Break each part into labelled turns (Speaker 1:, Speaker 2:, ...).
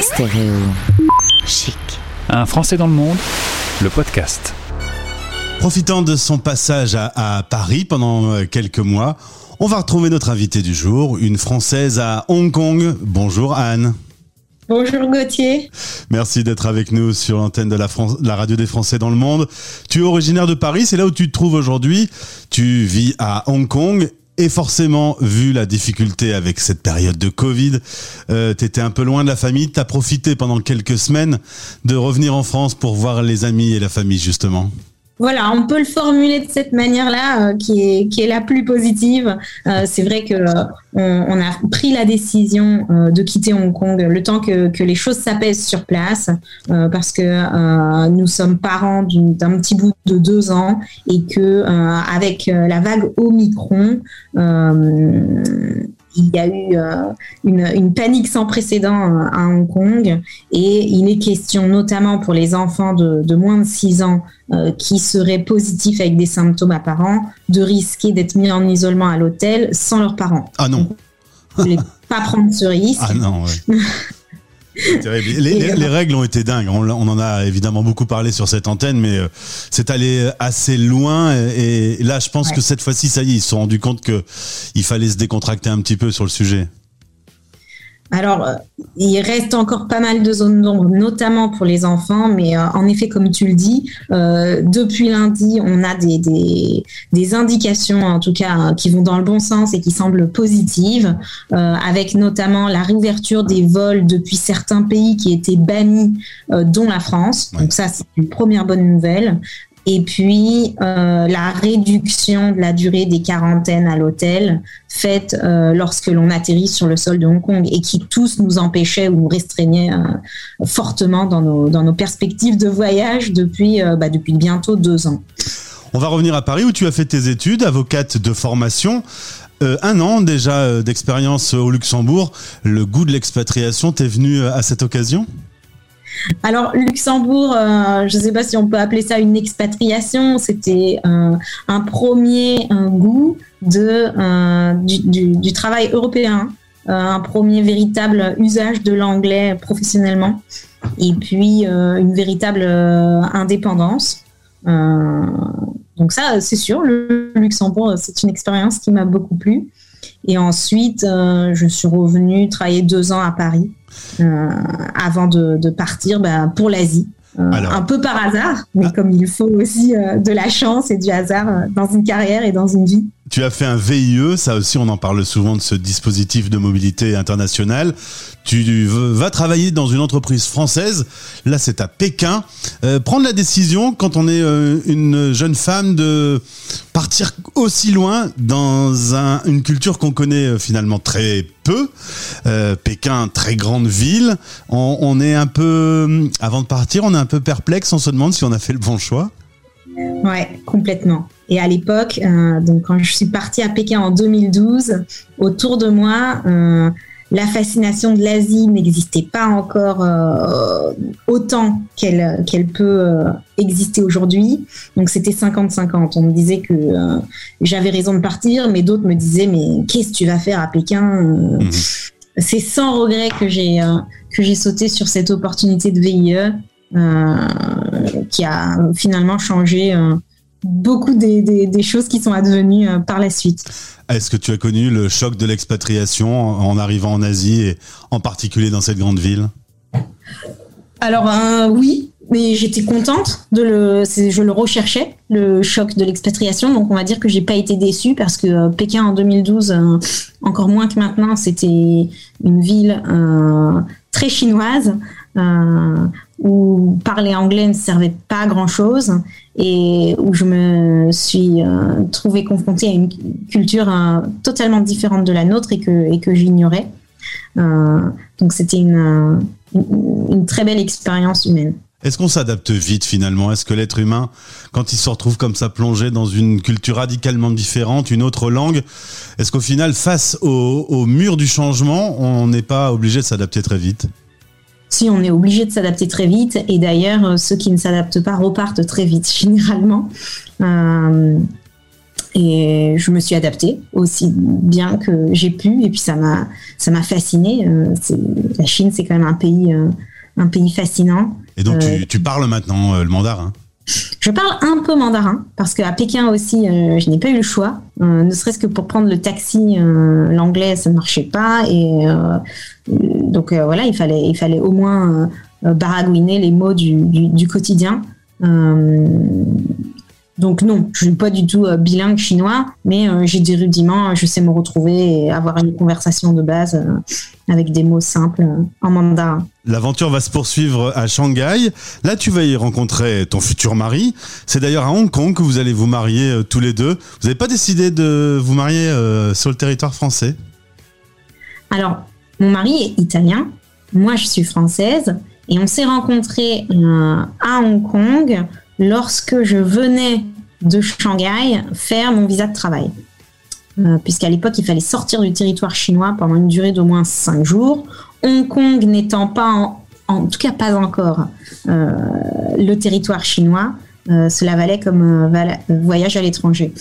Speaker 1: Stéréo chic.
Speaker 2: Un Français dans le monde, le podcast.
Speaker 3: Profitant de son passage à, à Paris pendant euh, quelques mois, on va retrouver notre invitée du jour, une Française à Hong Kong. Bonjour Anne.
Speaker 4: Bonjour Gauthier.
Speaker 3: Merci d'être avec nous sur l'antenne de la, France, de la radio des Français dans le monde. Tu es originaire de Paris, c'est là où tu te trouves aujourd'hui. Tu vis à Hong Kong et forcément, vu la difficulté avec cette période de Covid, euh, tu étais un peu loin de la famille. Tu as profité pendant quelques semaines de revenir en France pour voir les amis et la famille, justement.
Speaker 4: Voilà, on peut le formuler de cette manière-là, euh, qui, est, qui est la plus positive. Euh, c'est vrai que euh, on, on, a pris la décision de quitter Hong Kong le temps que, que les choses s'apaisent sur place, parce que nous sommes parents d'un petit bout de deux ans et que avec la vague Omicron, il y a eu euh, une, une, panique sans précédent euh, à Hong Kong et il est question notamment pour les enfants de, de moins de 6 ans euh, qui seraient positifs avec des symptômes apparents de risquer d'être mis en isolement à l'hôtel sans leurs parents.
Speaker 3: Ah non.
Speaker 4: Donc, pas prendre ce risque.
Speaker 3: Ah non, ouais. Les, les, les, règles ont été dingues. On, on, en a évidemment beaucoup parlé sur cette antenne, mais euh, c'est allé assez loin. Et, et là, je pense ouais. que cette fois-ci, ça y est, ils se sont rendus compte qu'il fallait se décontracter un petit peu sur le sujet.
Speaker 4: Alors, euh, il reste encore pas mal de zones d'ombre, notamment pour les enfants, mais euh, en effet, comme tu le dis, euh, depuis lundi, on a des, des, des, indications, en tout cas, qui vont dans le bon sens et qui semblent positives, euh, avec notamment la réouverture des vols depuis certains pays qui étaient bannis, dont la France. Donc ça, c'est une première bonne nouvelle et puis euh, la réduction de la durée des quarantaines à l'hôtel faite euh, lorsque l'on atterrit sur le sol de Hong Kong et qui tous nous empêchaient ou nous restreignait euh, fortement dans nos, dans nos perspectives de voyage depuis, bah, depuis bientôt deux ans.
Speaker 3: On va revenir à Paris où tu as fait tes études, avocate de formation. Un an déjà d'expérience au Luxembourg. Le goût de l'expatriation t'est venu à cette occasion?
Speaker 4: Alors, Luxembourg, euh, je ne sais pas si on peut appeler ça une expatriation, c'était euh, un premier goût euh, du, du, travail européen, un premier véritable usage de l'anglais professionnellement, et puis une véritable indépendance. donc ça, c'est sûr, le Luxembourg, c'est une expérience qui m'a beaucoup plu. Et ensuite, je suis revenue travailler deux ans à Paris euh, avant de, de partir bah, pour l'Asie. Euh, un peu par hasard, mais ah. comme il faut aussi euh, de la chance et du hasard euh, dans une carrière et dans une vie.
Speaker 3: Tu as fait un VIE, ça aussi on en parle souvent de ce dispositif de mobilité internationale. Tu vas travailler dans une entreprise française, là c'est à Pékin. Euh, prendre la décision quand on est euh, une jeune femme de partir aussi loin dans un, une culture qu'on connaît euh, finalement très peu. Pékin, très grande ville. On est un peu, avant de partir, on est un peu perplexe, on se demande si on a fait le bon choix.
Speaker 4: Ouais, complètement. Et à l'époque, euh, donc quand je suis partie à Pékin en 2012, autour de moi, euh, la fascination de l'Asie n'existait pas encore euh, autant qu'elle qu'elle peut euh, exister aujourd'hui. Donc c'était 50-50. On me disait que euh, j'avais raison de partir, mais d'autres me disaient mais qu'est-ce que tu vas faire à Pékin mmh. C'est sans regret que j'ai que j'ai sauté sur cette opportunité de VIE qui a finalement changé beaucoup des, des, des, choses qui sont advenues euh, par la suite.
Speaker 3: Est-ce que tu as connu le choc de l'expatriation en arrivant en Asie et en particulier dans cette grande ville?
Speaker 4: Alors euh, oui, mais j'étais contente de le, je le recherchais le choc de l'expatriation, donc on va dire que j'ai pas été déçue parce que euh, Pékin en 2012, euh, encore moins que maintenant, c'était une ville euh, très chinoise où parler anglais ne servait pas à grand chose et où je me suis euh, trouvée confrontée à une culture euh, totalement différente de la nôtre et que, et que j'ignorais. Euh, donc c'était une, une, une, très belle expérience humaine.
Speaker 3: Est-ce qu'on s'adapte vite finalement? Est-ce que l'être humain, quand il se retrouve comme ça plongé dans une culture radicalement différente, une autre langue, est-ce qu'au final, face au mur du changement, on n'est pas obligé de s'adapter très vite?
Speaker 4: Si on est obligé de s'adapter très vite, et d'ailleurs, ceux qui ne s'adaptent pas repartent très vite, généralement. Euh, et je me suis adaptée aussi bien que j'ai pu et puis ça m'a ça m'a fascinée la Chine c'est quand même un pays un pays fascinant
Speaker 3: et donc tu, tu, parles maintenant le mandarin
Speaker 4: je parle un peu mandarin parce qu'à Pékin aussi, euh, je n'ai pas eu le choix. Euh, ne serait-ce que pour prendre le taxi, euh, l'anglais ça ne marchait pas et donc voilà, il fallait, il fallait au moins baragouiner les mots du, du, du quotidien. Donc non, je suis pas du tout euh, bilingue chinois, mais euh, j'ai des rudiments, je sais me retrouver et avoir une conversation de base euh, avec des mots simples en mandarin.
Speaker 3: L'aventure va se poursuivre à Shanghai. Là, tu vas y rencontrer ton futur mari. C'est d'ailleurs à Hong Kong que vous allez vous marier tous les deux. Vous n'avez pas décidé de vous marier sur le territoire français?
Speaker 4: Alors, mon mari est italien, moi je suis française, et on s'est rencontrés à Hong Kong lorsque je venais de Shanghai faire mon visa de travail. Euh, puisqu'à l'époque, il fallait sortir du territoire chinois pendant une durée d'au moins cinq jours. Hong Kong n'étant pas, en, tout cas pas encore, euh, le territoire chinois, euh, cela valait comme voyage à l'étranger.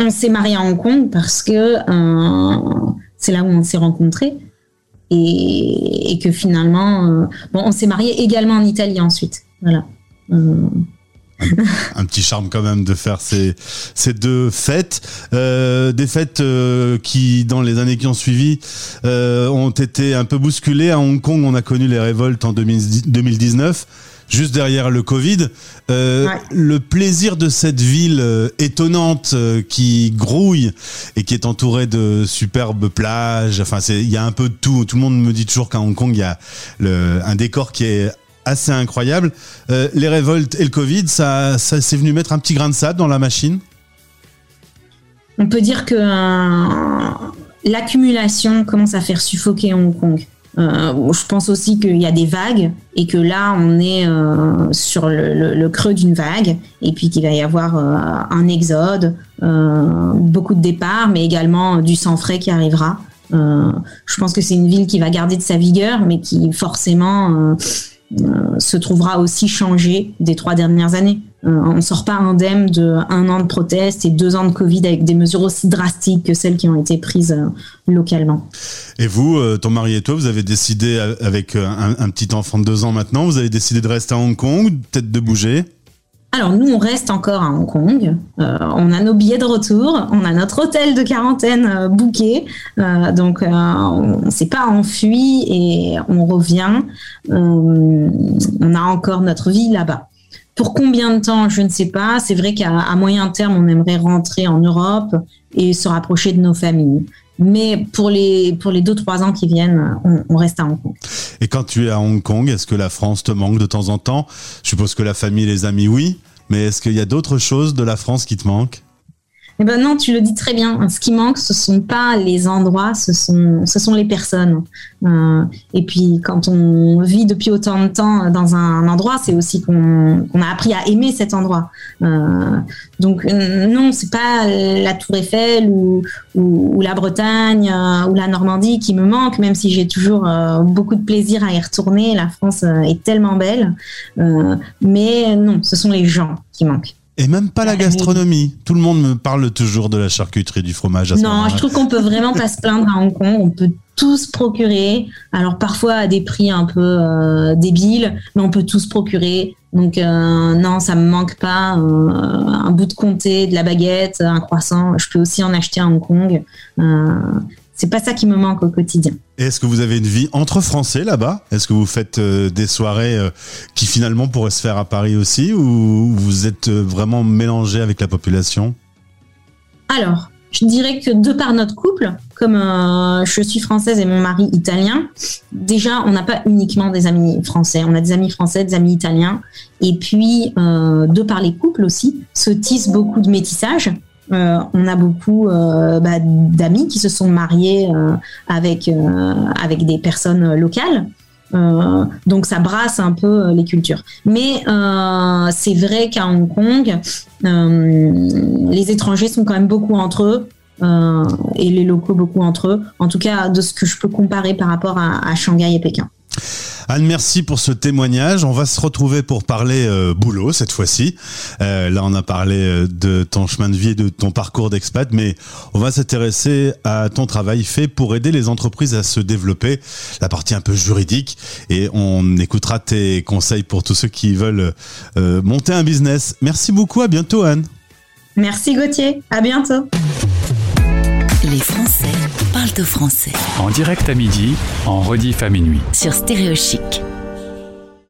Speaker 4: On s'est marié à Hong Kong parce que c'est là où on s'est rencontrés. Et, et, que finalement, bon, on s'est marié également en Italie ensuite. Voilà.
Speaker 3: Euh. Un, petit charme quand même de faire ces, ces deux fêtes. Euh, des fêtes euh, qui, dans les années qui ont suivi, ont été un peu bousculées. À Hong Kong, on a connu les révoltes en 2019 juste derrière le Covid. Le plaisir de cette ville étonnante qui grouille et qui est entourée de superbes plages. Enfin, il y a un peu de tout. Tout le monde me dit toujours qu'à Hong Kong, il y a le, un décor qui est assez incroyable. Euh, les révoltes et le Covid, ça, ça c'est venu mettre un petit grain de sable dans la machine
Speaker 4: On peut dire que euh, l'accumulation commence à faire suffoquer Hong Kong. Euh, je pense aussi qu'il y a des vagues et que là, on est sur le, creux d'une vague et puis qu'il va y avoir un exode, beaucoup de départs, mais également du sang frais qui arrivera. je pense que c'est une ville qui va garder de sa vigueur, mais qui forcément euh, se trouvera aussi changé des trois dernières années. Euh, on ne sort pas indemne de un an de protestes et deux ans de Covid avec des mesures aussi drastiques que celles qui ont été prises euh, localement.
Speaker 3: Et vous, ton mari et toi, vous avez décidé avec un, un petit enfant de deux ans maintenant, vous avez décidé de rester à Hong Kong, peut-être de bouger?
Speaker 4: Alors nous, on reste encore à Hong Kong. Euh, on a nos billets de retour, on a notre hôtel de quarantaine euh, booké, euh, donc on ne s'est pas enfui et on revient. on a encore notre vie là-bas. Pour combien de temps, je ne sais pas. C'est vrai qu'à moyen terme, on aimerait rentrer en Europe et se rapprocher de nos familles. Mais pour les, pour les deux, trois ans qui viennent, on, on, reste à Hong Kong.
Speaker 3: Et quand tu es à Hong Kong, est-ce que la France te manque de temps en temps? Je suppose que la famille, les amis, oui. Mais est-ce qu'il y a d'autres choses de la France qui te manquent?
Speaker 4: Eh ben non, tu le dis très bien. Ce qui manque, ce sont pas les endroits, ce sont, les personnes. Euh, et puis, quand on vit depuis autant de temps dans un endroit, c'est aussi qu'on a appris à aimer cet endroit. Euh, donc, euh, non, c'est pas la Tour Eiffel ou, ou, la Bretagne ou la Normandie qui me manque, même si j'ai toujours beaucoup de plaisir à y retourner. La France est tellement belle. mais non, ce sont les gens qui manquent.
Speaker 3: Et même pas la gastronomie. Tout le monde me parle toujours de la charcuterie, du fromage. À
Speaker 4: non, je trouve qu'on peut vraiment pas se plaindre à Hong Kong. On peut tous procurer. Alors parfois à des prix un peu euh, débiles, mais on peut tous procurer. Donc euh, non, ça me manque pas. Euh, un bout de comté, de la baguette, un croissant. Je peux aussi en acheter à Hong Kong c'est pas ça qui me manque au quotidien.
Speaker 3: Est-ce que vous avez une vie entre Français là-bas? Est-ce que vous faites euh, des soirées euh, qui finalement pourraient se faire à Paris aussi ou vous êtes euh, vraiment mélangé avec la population?
Speaker 4: Alors, je dirais que de par notre couple, comme je suis française et mon mari italien, déjà, on n'a pas uniquement des amis français. On a des amis français, des amis italiens. Et puis, de par les couples aussi, se tissent beaucoup de métissage. Euh, on a beaucoup euh, bah, d'amis qui se sont mariés euh, avec, avec des personnes locales. donc ça brasse un peu les cultures. Mais c'est vrai qu'à Hong Kong, les étrangers sont quand même beaucoup entre eux. et les locaux beaucoup entre eux, en tout cas de ce que je peux comparer par rapport à Shanghai et Pékin.
Speaker 3: Anne, merci pour ce témoignage. On va se retrouver pour parler euh, boulot cette fois-ci. Euh, là, on a parlé euh, de ton chemin de vie et de ton parcours d'expat, mais on va s'intéresser à ton travail fait pour aider les entreprises à se développer, la partie un peu juridique, et on écoutera tes conseils pour tous ceux qui veulent monter un business. Merci beaucoup, à bientôt Anne.
Speaker 4: Merci Gauthier, à bientôt.
Speaker 1: Les Français parlent au français.
Speaker 2: En direct à midi, en rediff à minuit.
Speaker 1: Sur Stéréo Chic.